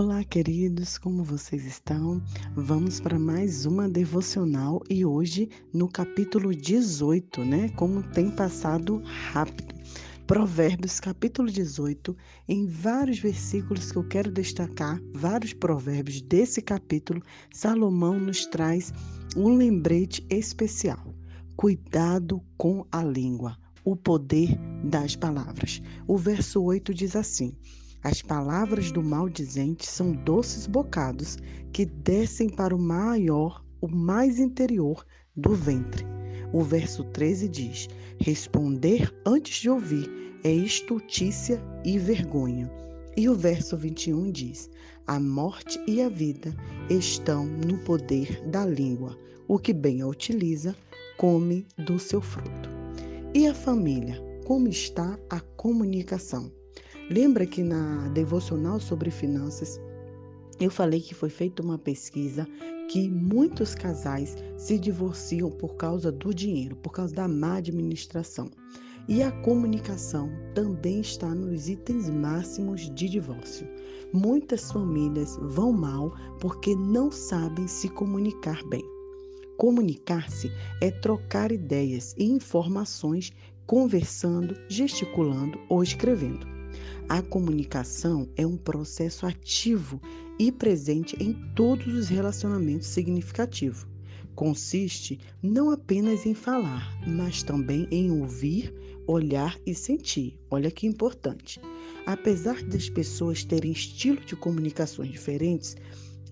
Olá, queridos, como vocês estão? Vamos para mais uma devocional e hoje no capítulo 18, né? Como tem passado rápido. Provérbios, capítulo 18, em vários versículos que eu quero destacar, vários provérbios desse capítulo, Salomão nos traz um lembrete especial. Cuidado com a língua, o poder das palavras. O verso 8 diz assim: as palavras do maldizente são doces bocados que descem para o maior, o mais interior do ventre. O verso 13 diz: Responder antes de ouvir é estultícia e vergonha. E o verso 21 diz: A morte e a vida estão no poder da língua. O que bem a utiliza, come do seu fruto. E a família? Como está a comunicação? Lembra que na devocional sobre finanças eu falei que foi feita uma pesquisa que muitos casais se divorciam por causa do dinheiro, por causa da má administração. E a comunicação também está nos itens máximos de divórcio. Muitas famílias vão mal porque não sabem se comunicar bem. Comunicar-se é trocar ideias e informações conversando, gesticulando ou escrevendo. A comunicação é um processo ativo e presente em todos os relacionamentos significativos. Consiste não apenas em falar, mas também em ouvir, olhar e sentir. Olha que importante. Apesar das pessoas terem estilos de comunicações diferentes,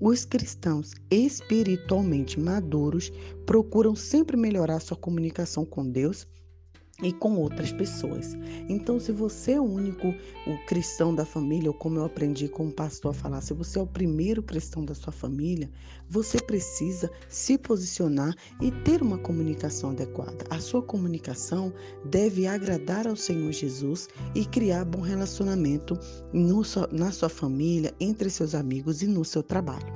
os cristãos espiritualmente maduros procuram sempre melhorar sua comunicação com Deus e com outras pessoas. Então, se você é o único o cristão da família, ou como eu aprendi com o pastor a falar, se você é o primeiro cristão da sua família, você precisa se posicionar e ter uma comunicação adequada. A sua comunicação deve agradar ao Senhor Jesus e criar bom relacionamento no, na sua família, entre seus amigos e no seu trabalho.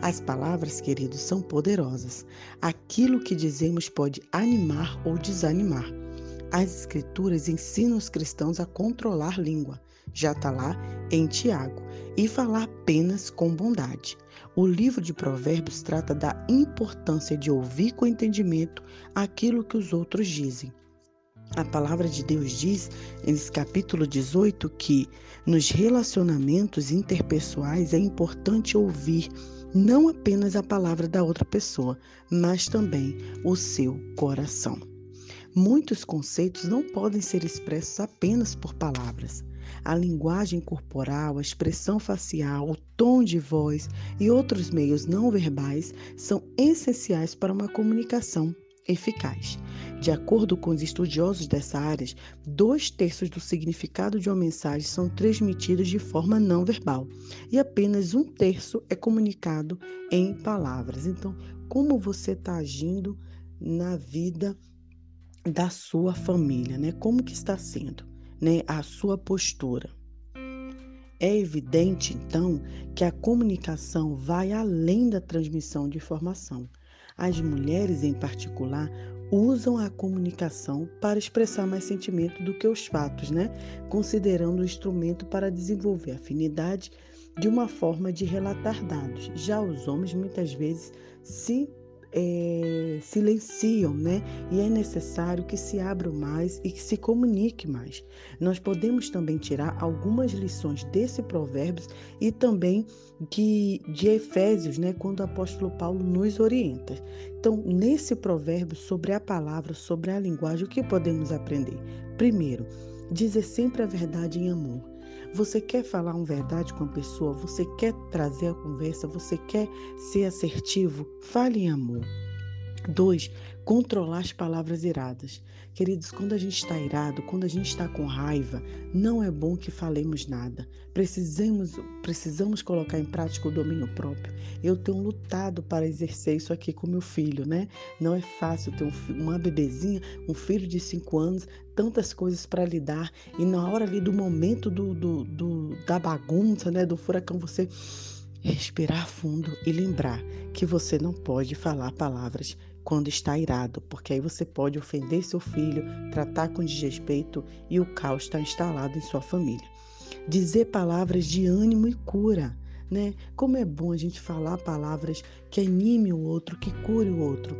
As palavras, queridos, são poderosas. Aquilo que dizemos pode animar ou desanimar. As Escrituras ensinam os cristãos a controlar língua, já está lá em Tiago, e falar apenas com bondade. O livro de Provérbios trata da importância de ouvir com entendimento aquilo que os outros dizem. A palavra de Deus diz, nesse capítulo 18, que nos relacionamentos interpessoais é importante ouvir não apenas a palavra da outra pessoa, mas também o seu coração. Muitos conceitos não podem ser expressos apenas por palavras. A linguagem corporal, a expressão facial, o tom de voz e outros meios não verbais são essenciais para uma comunicação eficaz. De acordo com os estudiosos dessa área, dois terços do significado de uma mensagem são transmitidos de forma não verbal e apenas um terço é comunicado em palavras. Então, como você está agindo na vida da sua família, né? Como que está sendo, né, a sua postura? É evidente, então, que a comunicação vai além da transmissão de informação. As mulheres, em particular, usam a comunicação para expressar mais sentimento do que os fatos, né? Considerando o instrumento para desenvolver afinidade de uma forma de relatar dados. Já os homens muitas vezes se é, silenciam, né? E é necessário que se abram mais e que se comunique mais. Nós podemos também tirar algumas lições desse provérbios e também de, de Efésios, né? Quando o apóstolo Paulo nos orienta. Então, nesse provérbio sobre a palavra, sobre a linguagem, o que podemos aprender? Primeiro, dizer sempre a verdade em amor. Você quer falar uma verdade com a pessoa? Você quer trazer a conversa? Você quer ser assertivo? Fale em amor. Dois, controlar as palavras iradas. Queridos, quando a gente está irado, quando a gente está com raiva, não é bom que falemos nada. Precisamos, precisamos colocar em prática o domínio próprio. Eu tenho lutado para exercer isso aqui com meu filho, né? Não é fácil ter um, uma bebezinha, um filho de cinco anos, tantas coisas para lidar e na hora ali do momento do, do, do, da bagunça, né, do furacão, você respirar fundo e lembrar que você não pode falar palavras quando está irado, porque aí você pode ofender seu filho, tratar com desrespeito e o caos está instalado em sua família. Dizer palavras de ânimo e cura. né? Como é bom a gente falar palavras que anime o outro, que cure o outro.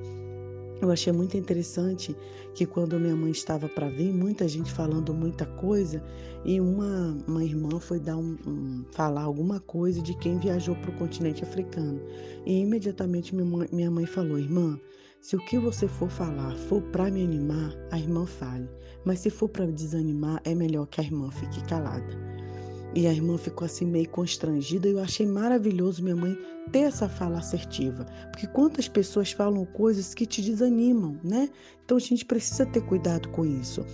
Eu achei muito interessante que quando minha mãe estava para vir, muita gente falando muita coisa, e uma, uma irmã foi dar um, um, falar alguma coisa de quem viajou para o continente africano. E imediatamente minha mãe, minha mãe falou: Irmã, se o que você for falar for para me animar, a irmã fale. Mas se for para desanimar, é melhor que a irmã fique calada. E a irmã ficou assim meio constrangida eu achei maravilhoso minha mãe ter essa fala assertiva, porque quantas pessoas falam coisas que te desanimam, né? Então a gente precisa ter cuidado com isso.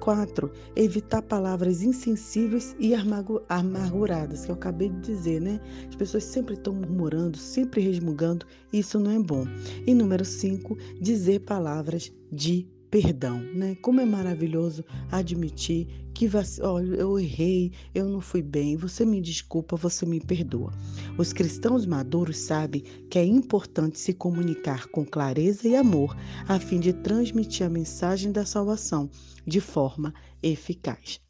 Quatro, evitar palavras insensíveis e amarguradas, que eu acabei de dizer, né? As pessoas sempre estão murmurando, sempre resmungando, e isso não é bom. E número cinco, dizer palavras de perdão, né? Como é maravilhoso admitir que olha, eu errei, eu não fui bem, você me desculpa, você me perdoa. Os cristãos maduros sabem que é importante se comunicar com clareza e amor a fim de transmitir a mensagem da salvação de forma eficaz.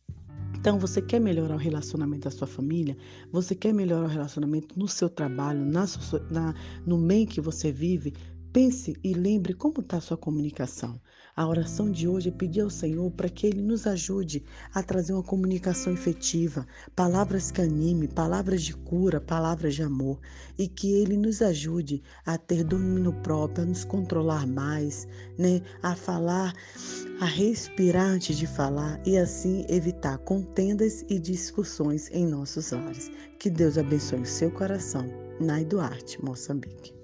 Então, você quer melhorar o relacionamento da sua família? Você quer melhorar o relacionamento no seu trabalho, na, na no meio que você vive? Pense e lembre como está a sua comunicação. A oração de hoje é pedir ao Senhor para que Ele nos ajude a trazer uma comunicação efetiva, palavras que anime, palavras de cura, palavras de amor, e que Ele nos ajude a ter domínio próprio, a nos controlar mais, né? a falar, a respirar antes de falar e assim evitar contendas e discussões em nossos lares. Que Deus abençoe o seu coração. Nai Duarte, Moçambique.